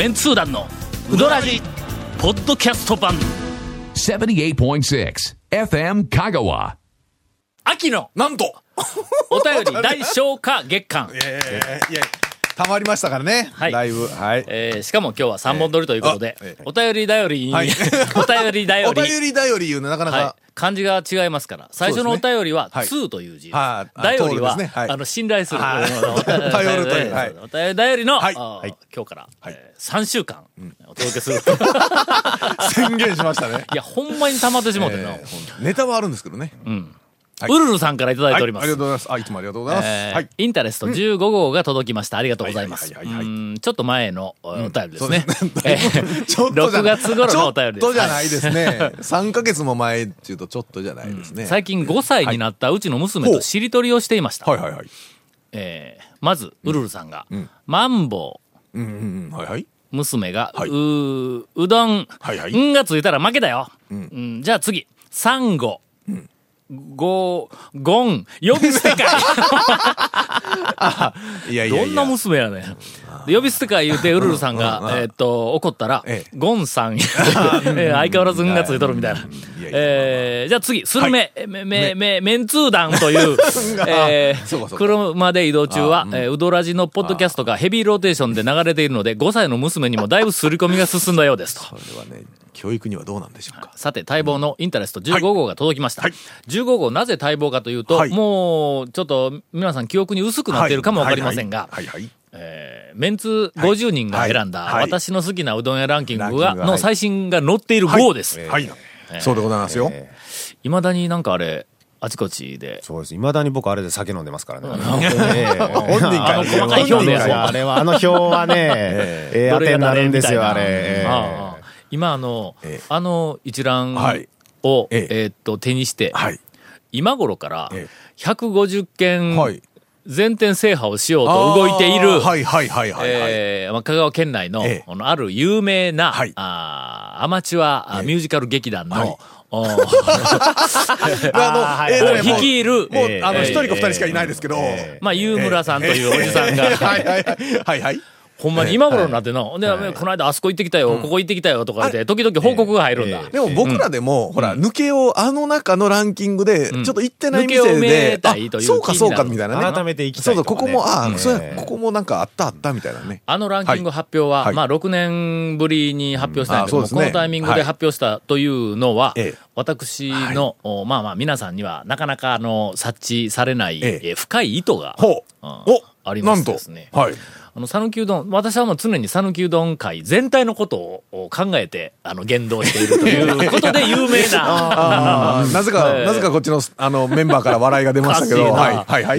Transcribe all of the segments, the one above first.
メンツー団のウドラジポッドキャスト版。78.6 FM Kagawa. 秋のなんと。お便り大消化月間、えーいや、たまりましたからね。はいだいぶ。はい。えーしかも今日は3本撮りということで、えーお便り頼りに、はい お便り頼 おり便りだより言うのなかなはいか。、漢字が違いますから最初のお便りは「はい通」という字。はいあ頼りは、ねはいあの信頼する。はいお便り頼るというはいお便り頼りの、はい今日から、はいえ3週間お届けする。宣言しましたね。いや、ほんまに溜まってしもうてんな。えーネタはあるんですけどね。はいウルルさんからいただいております。はいありがとうございます。あ、いつもありがとうございます。えーはい。インタレスト15号が届きました。ありがとうございます。ちょっと前のお便りですね。ですねえーちょっとじゃ6月頃のお便りです。ちょっとじゃなはいですね。3ヶ月も前っていうとちょっとじゃないですね。最近5歳になったうちの娘としりとりをしていました。はいはいはい。えーまず、ウルルさんが、マンボウ、うんうんうん。はいはい。娘が、はいうーうどん、はいはいんがついたら負けだよ。うんじゃあ次、サンゴ。ゴー、ゴン、呼び捨てかい。いやいやいや。どんな娘やねん。で呼び捨てか言うて、ウルルさんが、えーっと、怒ったらええ、ゴンさん、えー相変わらずんがついとるみたいな。えーじゃあ次、スルメ、め、め、め、メンツー団という、え車で移動中は、えーうどらじのポッドキャストがヘビーローテーションで流れているので、5歳の娘にもだいぶ刷り込みが進んだようですと。これはね、教育にはどうなんでしょうか。さて、待望のインタレスト15号が届きました。はい。15号、なぜ待望かというと、はい。もう、ちょっと、皆さん記憶に薄くなっているかもわかりませんが、はい。はい。えーメンツ50人が選んだ、私の好きなうどん屋ランキングはい。最新が載っている号です。はい。そうでございますよ。いまだになんかあれ、あちこちで、そうです。未だに僕あれで酒飲んでますからね。本人あの細かい表現本人からあれは、あの表はね、ええ当てになるんですよ、あれ。今あの、ええあの一覧はい。を、えええー。っと、手にして、はい。今頃からえ150件はい。全店制覇をしようと動いている、はいはいはいはいはい。えーまあ香川県内の,、ええあのある有名な、はいあーアマチュア、あええミュージカル劇団の、はいお あの、えー率いる、もう、あの、えー一人か二人しかいないですけど。まあ、有村さんというおじさんが、はいはいはい。ほんまに今頃になっての、で、この間あそこ行ってきたよ、ここ行ってきたよとか言って、時々報告が入るんだ。でも僕らでも、ほら、抜けをあの中のランキングで、ちょっと行ってない店抜けを埋めで、たいというあそうかそうかみたいなね。改めて行きたそうそう、ここも、ああ、そうやええここもなんかあったあったみたいなね。あのランキング発表は、はい。まあ、6年ぶりに発表したんやけども、このタイミングで発表したというのは、ええ。私の、おまあまあ、皆さんにはなかなか、あの、察知されない、深い意図が、おありまですね。はい。あの、讃岐うどん、私はもう常に讃岐うどん会全体のことをを考えて、あの、言動しているということで有名な、なぜか、ええなぜかこっちの、あの、メンバーから笑いが出ましたけど、はい、はい、はい。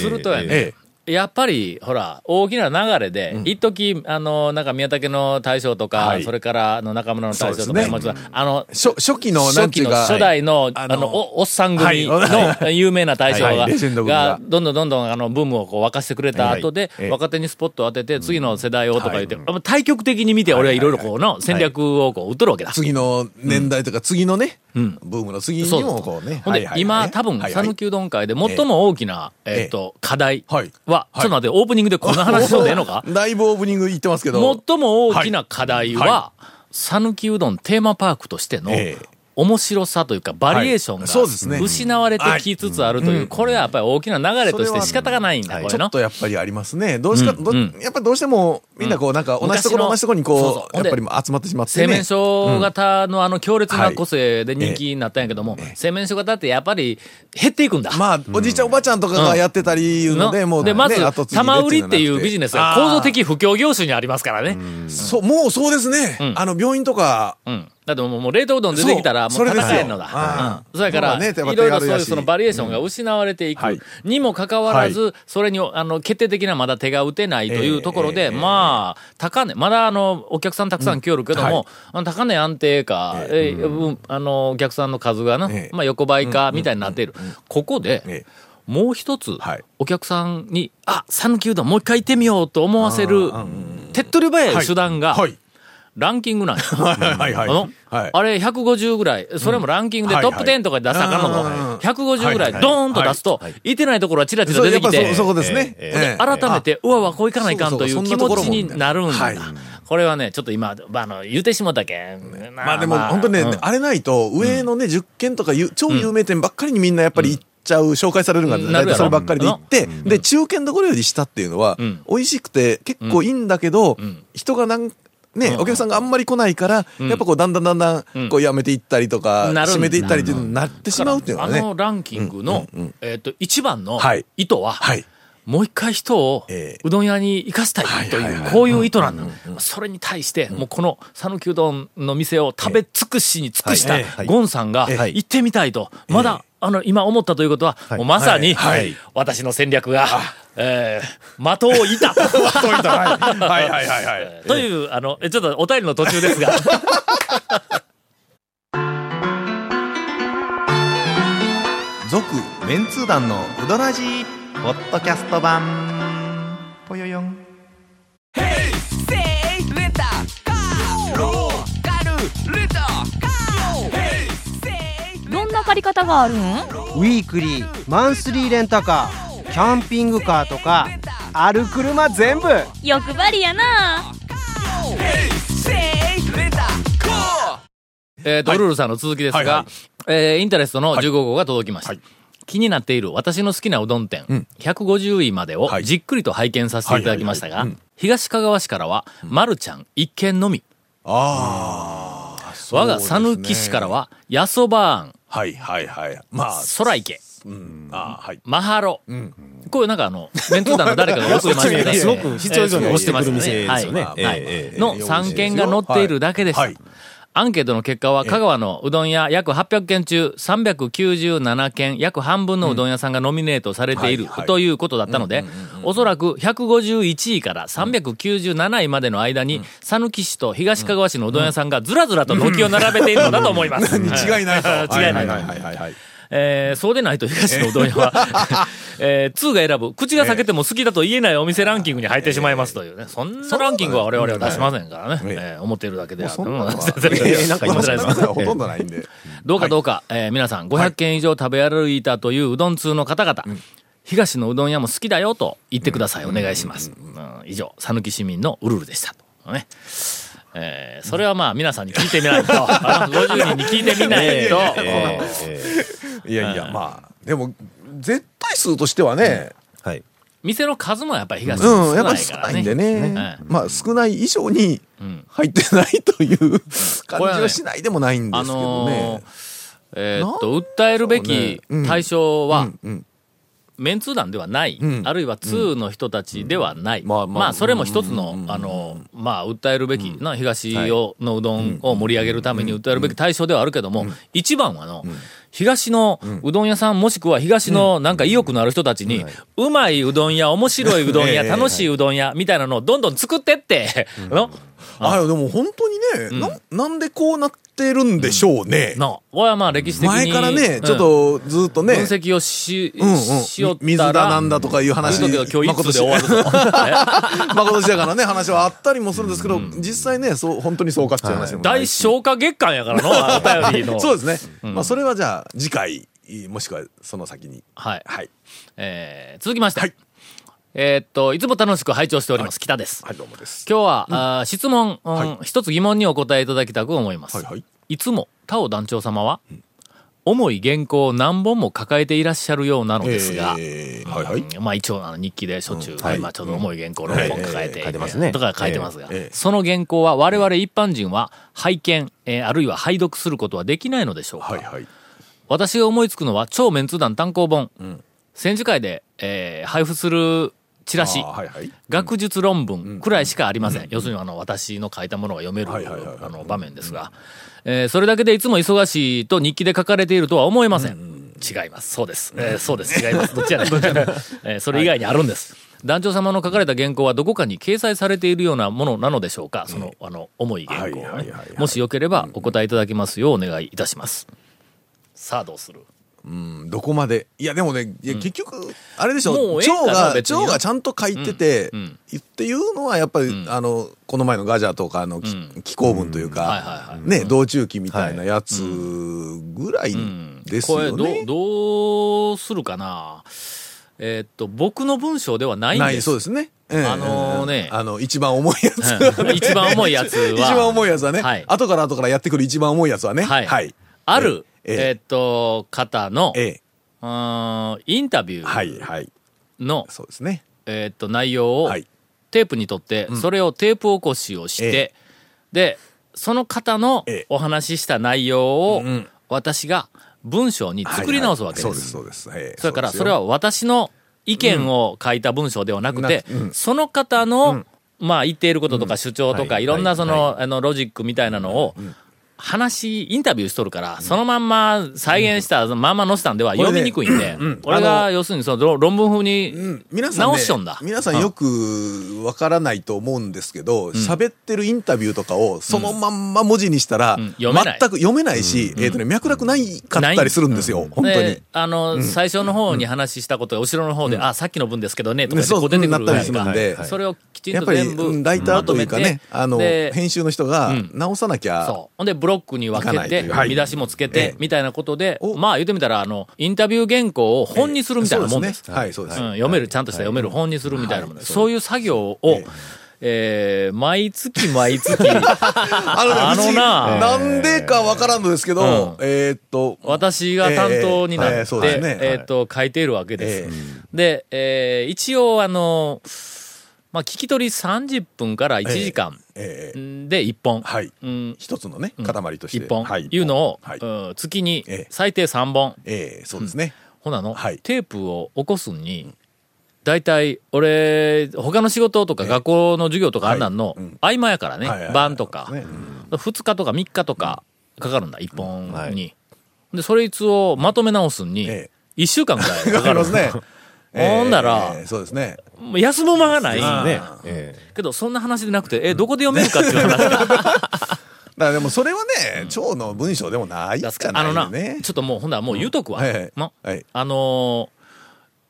するとやね、えやっぱり、ほら、大きな流れで、一時、あの、なんか宮武の大将とか、はい。それから、あの、中村の大将とか、ちろん。あの、初初期の、な初期の初代の、あの、おおっさん組はい。の有名な大将が、が。が、どんどんどんどん、あの、ブームをこう沸かしてくれた後で、ええ。若手にスポットを当てて、次の世代をとか言って、対極的に見て、俺はいろいろこうの戦略をこう、打っとるわけだ。次の年代とか、次のね、ん。ブームの次にも、こうね。ほんで、今、多分、讃岐うどん会で最も大きな、えっと、課題はいは、はい。ちょっと待って、オープニングでこんな話しとんでええのか？だいぶオープニング言ってますけど。最も大きな課題は讃岐うどんテーマパークとしてのええ面白さというか、バリエーションが失われてきつつあるという、これはやっぱり大きな流れとして仕方がないんだ、これの。ちょっ。とやっぱりありますね。どうしか、やっぱりどうしても、みんなこう、なんか同じところ同じところにこう、やっぱり集まってしまって製ね。麺所型のあの強烈なはい個性で人気になったんやけども、製麺所型ってやっぱり減っていくんだ。まあ、おじいちゃんおばちゃんとかがやってたりいうので、もう、で、まず玉売りっていうビジネスが構造的あ不況業種にありますからね。ーそう、もうそうですね。ん。あの、病院とか、うん。だってもうもう冷凍うどん出てきたらもそう戦えんのだ。あうん。それから、そうだね。やっぱいろいろそういうそのバリエーションが失われていく。はいにもかかわらず、それに、あの、決定的なまだ手が打てないというところで、ええまあ、高値、まだあの、お客さんたくさん来よるけども、うん。はい。あの高値安定か、えーうん。あの、お客さんの数がな、ええ。まあ横ばいか、みたいになっている。ここで、ええ。もう一つ、はい。お客さんに、あ、讃岐うどんもう一回行ってみようと思わせる、手っ取り早い手段が、はい。ランキングなんや。はいはいはい。あれ150ぐらい、それもランキングではいトップ10とかで出したらあかんのうんと、150ぐらいはいドーンと出すと、い。てないところはチラチラ出てきてそこですね。改めて、うわわ、こういかないかんという気持ちになるんだ。はい。これはね、ちょっと今、まあ、あの、言うてしもたけん。まあでも本当ね、うん。あれないと、上のね、10軒とかゆ超有名店ばっかりにみんなやっぱり行っちゃう、紹介されるのが大体そればっかりで行って、で、中堅どころより下っていうのはうん、美味しくて結構いいんだけどん、人がなん、ね、うん。お客さんがあんまり来ないから、ん。やっぱこう、だんだんだんだうん。ん、こう、やめていったりとか、なる閉めていったりっていうのになってしまうっていうのはね。あのランキングの、えっ、と、一番のはい。意図は、はい。もう一回人をええ。うどん屋に行かせたいという、こういう意図なんだ。それに対して、もうこの讃岐うどんの店を食べ尽くしに尽くしたゴンさんがはい。行ってみたいと、まだ、あの、今思ったということは、まさに、私の戦略が、えー、的を射たと。はいはいはいはい。という、あの、えちょっとお便りの途中ですが、続、メンツー団のうどらじポッドキャスト版。ぽよよん。どんな借り方があるん？ウィークリーマンスリーレンタカーキャンピングカーとかある車全部。欲張りやな。えー、ドルールさんの続きですが、はいはい。えーインタレストの15号が届きました。はい。気になっている私の好きなうどん店、ん。150位までをはい。じっくりと拝見させていただきましたがはいはいはい、東かがわ市からは、まるちゃん一軒のみ。ああ、そう我が讃岐市から、は、やそばあん、はいはいはい。まあ、空池、うん、あーはい。マハロ。ん。こういうなんかあの、メンツー団の誰かが 押してますよね。すごく必要以上に押してくる店えーですよねはい。の3件が載っているだけです。はい。アンケートの結果は、香川のうどん屋約800件中397件、約半分のうどん屋さんがノミネートされているということだったので、おそらく151位から397位までの間に、讃岐市と東かがわ市のうどん屋さんがずらずらと軒を並べているのだと思います。に違いないと。違いないえーそうでないと東のうどん屋は、えー、2が選ぶ、口が裂けても好きだと言えないお店ランキングに入ってしまいますというね。そんなランキングは我々は出しませんからね。えええー思っているだけであ なんか思ってないですほとんどないんで。どうかどうか、えー皆さん500件以上食べ歩いたといううどん通の方々、東のうどん屋も好きだよと言ってください。お願いします。うん。以上、讃岐市民のうるるでしたと。ね。えーそれはまあ皆さんに聞いてみないと、あの50人に聞いてみないと、えいやいや、まあ、でも、絶対数としてはね、はい。店の数もやっぱり東うん、やの少なっぱり少いからね。ないんでね。ね。まあ、少ない以上にん。入ってないという感じはしないでもないんであすけどね。えーっと、訴えるべき対象は、うんメンツー団ではない、ん。あるいは2の人たちではない。まあまあ。まあ、それも一つの、あの、まあ、訴えるべき、な、東を、のうどんを盛り上げるために訴えるべき対象ではあるけども、一番はの、東のうどん屋さんもしくは東のなんか意欲のある人たちに、うまいうどん屋、面白いうどん屋、ええ楽しいうどん屋、みたいなのをどんどん作ってって、の、あ、でも本当にね、な、なんでこうなってるんでしょうね。の、俺はまあ歴史的に。前からね、うんちょっとずっとね、分析をし、うんうんしよったら。水だなんだとかいう話、今日一通で終わるぞ。まことしやからね、話はあったりもするんですけど、実際ね、そう、本当にそうかっていう話でも大し消化月間やからの、お便りの。そうですね。まあ、それはじゃあ、次回、もしくはその先に。はい。はい。えー、続きまして。はいえーっと、いつも楽しく拝聴しております。北です。はい、どうもです。今日は、あー質問、うんはい一つ疑問にお答えいただきたく思います。はいはい。いつも、タオ団長様は、重い原稿を何本も抱えていらっしゃるようなのですが、えーはいはい。うんまあ一応あの日記でしょっちゅう、はいまあちょっと重い原稿を6本抱えて、ええ書いてますねとか書いてますが、ええええその原稿は我々一般人は拝見、えーあるいは拝読することはできないのでしょうか、はいはい。私が思いつくのは超メンツ団単行本、戦時会で、えー配布するチラシ、はいはい。学術論文くらいしかありません。要するにあの私の書いたものが読めるはいはいはいはいあの場面ですが、えーそれだけでいつも忙しいと日記で書かれているとは思えません。違います。そうです。えーそうです。違います。どっちやねん。えーそれ以外にあるんです。団長様の書かれた原稿はどこかに掲載されているようなものなのでしょうか？その、あの、重い原稿はい。もしよければお答えいただきますようお願いいたします。さあどうする？うん、どこまで。いや、でもね、いや結局、あれでしもょ、う蝶が、蝶がちゃんと書いててっていうのは、やっぱり、あの、この前のガジャとかのきうん。紀行文というかね、道中記みたいなやつぐらいですこれどう、するかな。えーっと、僕の文章ではないんない、です。そうですね。ええ。あのね。あの、一番重いやつ。うん。一番重いやつは。一番重いやつはね。はい。後から後からやってくる一番重いやつはね。はい。はい。ある、えっと、方の、えインタビュはい、ーはい。の、そうですね。えーっと、内容をはい。テープにとって、それをテープ起こしをして、えで、その方のええ。お話しした内容を、うん私が文章に作り直すわけです。そうです、そうです。ええ。それから、それは私の意見を書いた文章ではなくて、その方の、まあ言っていることとか主張とか、はいい。ろんなその、はあの、ロジックみたいなのを、話、インタビューしとるから、そのまんま再現した、まんま載せたんでは読みにくいんで、ん。俺が要するにその論論文風に、直しよんだ。皆さんよくわからないと思うんですけど、喋、ってるインタビューとかをそのまんま文字にしたら、ん。読めない。全く読めないし、えっ、とね、脈絡ないかったりするんですよ、本当に。で。、あの、最初の方に話したことが後ろの方で、あ、さっきの文ですけどね、とかそうこう出てくるなったりするんでそれをきちんやっぱり、と全部うんライターというかね、あの、で編集の人がうん。直さなきゃ、そう。ほんで、ブロックに分けて、見出しもつけえてえ、みたいなことでお、まあ言ってみたら、あの、インタビュー原稿を本にするみたいなもんです。はい、そうです。うん、読める、ちゃんとした読める本にするみたいなもんです。はい。そういう作業を、ええ。ー毎月毎月、あのななんでかわからんのですけど、えーっと、私が担当になって、えっと、書いているわけです。え。で、えー一応、あの、まあ、聞き取り30分から1時間ええ。で1本。はい。うん。一つのね、塊として。1本。はい。いうのを、はい。うん月にええ。最低3本。ええそうですね。ほなの、はい。テープを起こすに、大体、俺、他の仕事とかええ。学校の授業とかあんなんの合間やからね。晩とか、ね。2日とか3日とかかかるんだ、1本はい。に。で、それいつをまとめ直すにえ、1週間ぐらいかわかかるりますね。ほんだらええ。そうですね。もう休む間がない。ね。えけど、そんな話でなくて、え、どこで読めるかっていう話が。だからでもそれはね、蝶の文章でもないじゃあのな、ないよね。ちょっともう、ほんだらもう言うとくわ。はいはいまはいあのー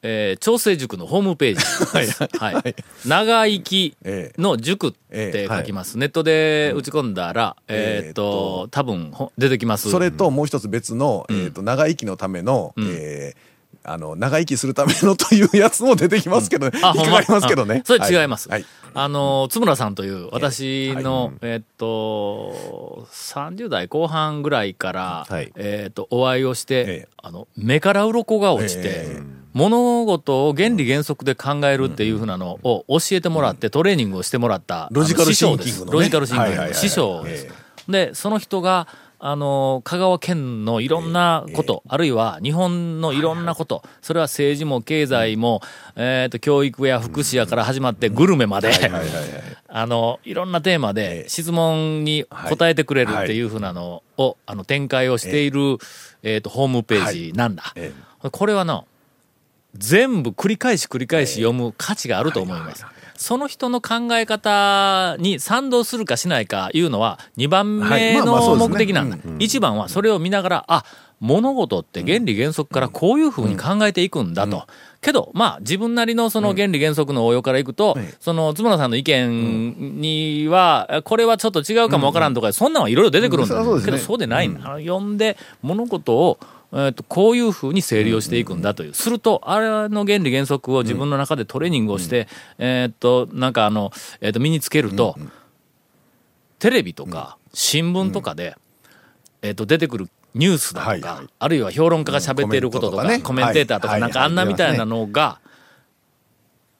えー調整塾のホームページ。はい。長生きええの塾って書きます。ネットで打ち込んだら、えーっとと、多分ほ出てきます。それともう一つ別の、えっと、長生きのための、んえーあの、長生きするためのというやつも出てきますけどね。あ、引っかかりますけどね。うん。それ違います。はい。あの、津村さんという、私の、えーっと、30代後半ぐらいから、はい。えーっと、お会いをして、ええ。あの、目から鱗が落ちて、え物事を原理原則で考えるっていうふうなのを教えてもらって、トレーニングをしてもらった、ロジカルあの師匠です。シンキングのねロジカルシンキングの師匠です。え。で、その人が、あの、香川県のいろんなこと、あるいは日本のいろんなこと、それは政治も経済も、えっと、教育や福祉やから始まってグルメまで。あの、いろんなテーマえでえ質問に答えてくれるっていうふうなのを、あの、展開をしている、えっと、ホームページなんだ。え。これはな、全部繰り返し繰り返し読む価値があると思います。その人の考え方に賛同するかしないかいうのは2番はい。目の目的なんだ。1番はそれを見ながら、あ、物事って原理原則からこういうふうに考えていくんだと。けど、まあ、自分なりのその原理原則の応用からいくと、はいその、つむらさんの意見には、これはちょっと違うかもわからんとか、そんなんはいろいろ出てくるんだ。けど、そうでない。ん。だ。読んで、物事を、えー、とこういうふうに整理をしていくんだという。すると、あれの原理原則を自分の中でトレーニングをして、えっと、なんかあの、えっ、と、身につけると、テレビとか新聞とかで、えっ、と、出てくるニュースだとか、あるいは評論家が喋っていることとか、うんコメンテーターとか、はいなんかあんなみたいなのが、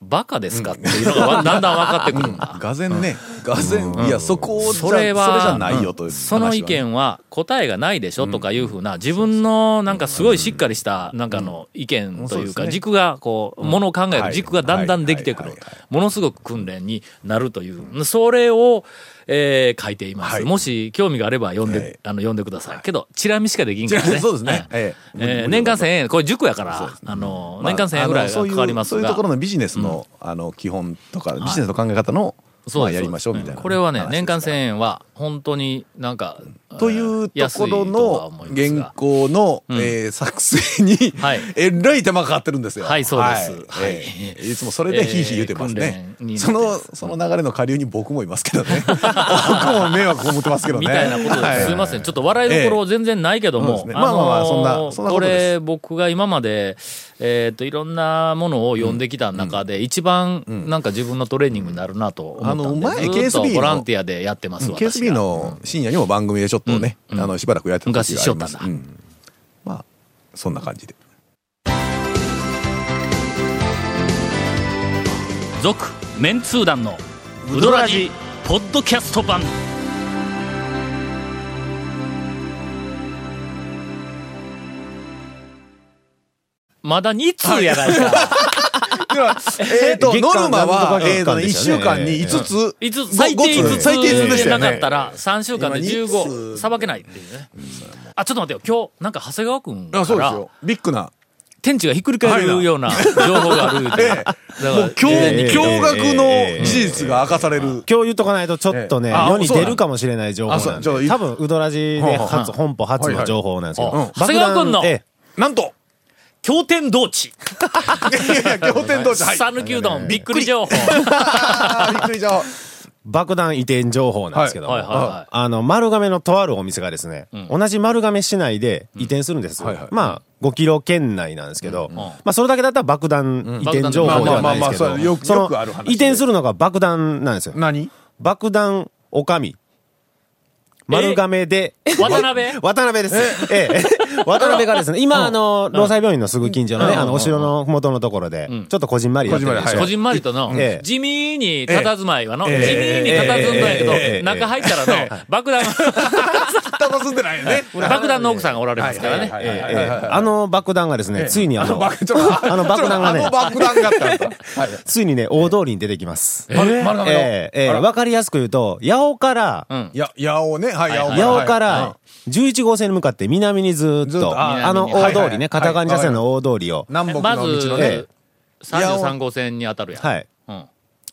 バカですかっていうのがわだんだん分かってくるん。だ。がぜんね、がぜん、いや、そこじゃ、それは、それじゃないよという、その意見は答えがないでしょとかいうふうな、自分のなんかすごいしっかりした、なんかの意見というか、軸がこう、ものを考える軸がだんだんできてくる。はい。はい。はい。ものすごく訓練になるという、それを、えー書いています。はい。もし興味があれば読んで、はい。あの、読んでください。けど、チラ見しかできんからね。そうですね。は いええ。えー年間1000円、これ塾やから、あの、年間1000円ぐらいがかかりますが。そういうところ。のビジネスの、あの、基本とか、ビジネスの考え方の、そうですまあやりましょうみたいな。これはね、話年間1000ですから円は、本当になんか、というところの原稿の、んえー作成に、はい えらい手間かかってるんですよ。はいそうですはいはいえーいつもそれでヒーヒー言ってますね。えーその、その流れの下流に僕もいますけどね。僕も迷惑を持ってますけどね。みたいなことです。すいません。ちょっと笑いどころ全然ないけどもす。ねまあまあまあそんなそんなことですこれ、僕が今まで、えっと、いろんなものを読んできた中で、一番、なんか自分のトレーニングになるなと思ったんで。あの前 KSB のボランティアでやってます、私が KSB の深夜にも番組でちょっとね、あの、しばらくやってた時があります昔しよったんだうんまあ、そんな感じで。続、メンツー団の、ウドラジ、ポッドキャスト版。まだ2通やないか。えっと、ノルマは、えっとね、1月間でしたよね週間に5つ。いつ、最低ごご5つ。最低5つでしたよね。なかったら、3週間で今15、二通さばけないっていうね。あ、ちょっと待ってよ。今日、なんか長谷川くんかあ、そうですら、よ。ビッグな。天地がひっくり返るような情報がある もう、驚え。え驚愕の事実が明かされる。今日言っとかないとちょっとね、世に出るかもしれない情報。多分、うどらじで初、本舗初の情報なんですけど。長谷川君のなんと経典同地。いやいや、仰天同士。はい。讃岐うどん、びっくり情報。あ ーびっくりした。爆弾移転情報なんですけども、はいはいはいあの、丸亀のとあるお店がですね、同じ丸亀市内で移転するんです。はいはいまあ、5キロ圏内なんですけど、んまあ、それだけだったら爆弾移転情報ではないですけどまあまあまあまあそれよ、くそのよくある話で移転するのが爆弾なんですよ。何？爆弾おかみ。丸亀で、渡辺？渡辺です。ええ。渡辺がですね、今、あの、労災病院のすぐ近所のね、あの、お城のふもとのところで、ちょっとこじんまりやってこ。じんまり。とのええ、地味に佇まいはの、地味えに佇んだんやけどええ、中入ったらの、爆弾、楽しんでないよね。爆弾の奥さんがおられますからね。あの爆弾がですね、ついにあの、あの 爆弾がね。ついにね、大通りに出てきます。わかりやすく言うと、八尾から、八尾ね。はい、八尾。かはい。ら、11号線に向かって南にずーっと、ああの大通りね、片側二車線の大通りを、南北まずの道のね。え33号線に当たるやん。はい。うん。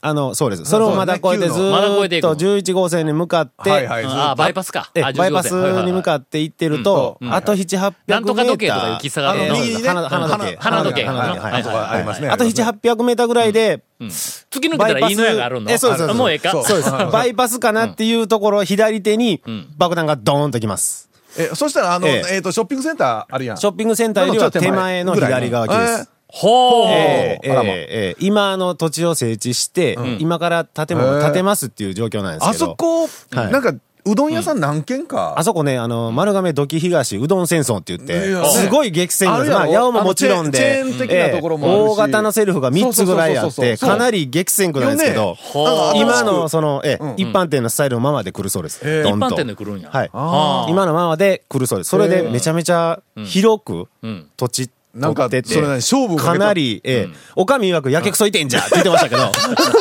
あの、そうです。それをまだ越えてずっといく11号線に向かって、はいはい。ああ、バイパスか。バイパスに向っかって行ってると、うんあと7、800メーター。なんとか時計とかいう喫茶があるのええ右にね花花時計。花時計。花時計。はいはい。とかありますね。あと7、800メーターぐらいで、突き抜けたらいいのやがあるの。え、そうです。もうええか？そう。そうです。バイパスかなっていうところ、左手にん。爆弾がドーンときます。え、そしたら、あの、ええ。えっと、ショッピングセンターあるやん。ショッピングセンターよりは手前の左側です。えーほう。ええあらま。ええええ。今あの土地を整地して、今から建物を建てますっていう状況なんですあけど。そこ、はい。なんか、うどん屋さん何軒か？あそこね、あの、丸亀土器東うどん戦争って言っていや、すごい激戦区です。まあ、八尾ももちろんで、あのチェーンチェーン的なところもあるし。ええ大型のセルフが3つぐらいあって、かなり激戦区なんですけど、ほう今のその、ええうん。一般店のスタイルのままで来るそうです。ええ。一般どん。と店で来るんや。はい。あー。今のままで来るそうです。それでめちゃめちゃ広くうん。土地なんかそれ何勝負をかなり、ええ、おかみ曰くやけくそいてんじゃんって言ってましたけど、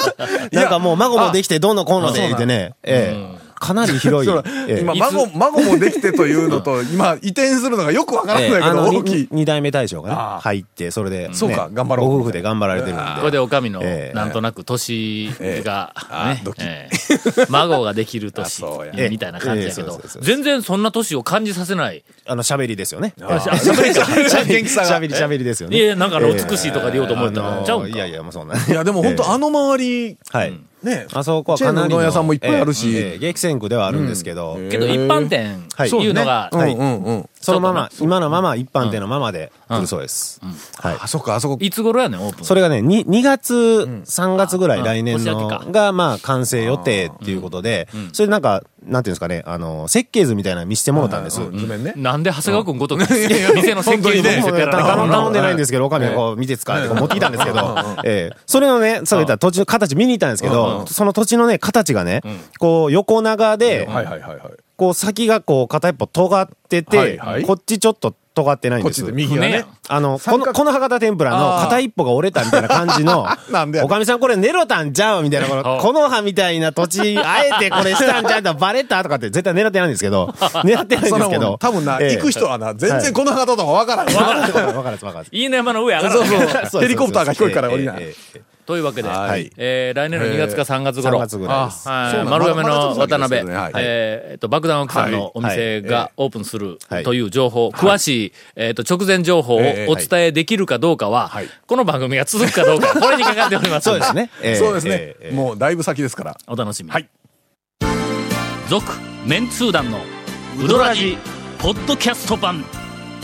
なんかもう孫もできてどんのこうので言ってね、ええ、かなり広い。今、孫、孫もできてというのと、今、移転するのがよくわからないけど、大きい。二代目大将がね入って、それで、ねそうか頑張ろう。ご夫婦で頑張られてるんで。これでおかみのえ、え。なんとなく年が、ね 孫ができる年みたいな感じやけど全然そんな年を感じさせない。あの、喋りですよね。あ喋り喋り。元気さが。喋り、喋りですよね。いや、なんか美しいとかで言おうと思ったら、ちゃうんか。いやいや、もうそんな。いや、でも本当あの周り、はい。ね、あそこはかなりうどん屋さんもいっぱいあるし。激戦区ではあるんですけど、けど一般店はい。いうのが、はい。うんうんうん。そのまま、今のまま一般店のままで来るそうです。はい。あそこ、あそこ。いつ頃やねん、オープン。それがね、2, 2月、3月ぐらい来年のが、まあ、完成予定っていうことで、それなんか、なんていうんですかね、あの、設計図みたいなの見せてもらったんです。うん。図面ね。なんで長谷川君ごとく、店の設計図頼んでないんですけど、おかみがこう見て使ってこう持ってきたんですけど、ええ。それのね、そういった土地の形見に行ったんですけど、その土地のね、形がね、こう横長で、はいはいはいはい。こう先がこう片一方尖ってはいてはい、こっちちょっと尖ってないんですこっちで。右がねね。あの、この、この博多天ぷらの片一歩が折れたみたいな感じの なんでやおかみさんこれネロたんちゃうみたいな、この、あこの葉みたいな土地、あえてこれしたんちゃうとバレたとかって絶対狙ってないんですけど、狙ってないんですけど。多分な、ええ行く人はな、全然この方とかわからん。わかるわかるわかるわかる。飯野山の上上がらそうそう。ヘリコプターが飛行機から降りない。というわけで、はい。えー来年の2月か3月頃、3月ぐらいです。丸亀の渡辺、ね。はい。えーえっと、爆弾奥さんのお店はがオープンするはい。という情報、詳しい、えっと、直前情報をええお伝えできるかどうかは、はい。この番組が続くかどうか、これにかかっております。そうです。ね。えーそうですね。もうだいぶ先ですから。お楽しみに。はい。続、メンツー団のウドラジ、ポッドキャスト版。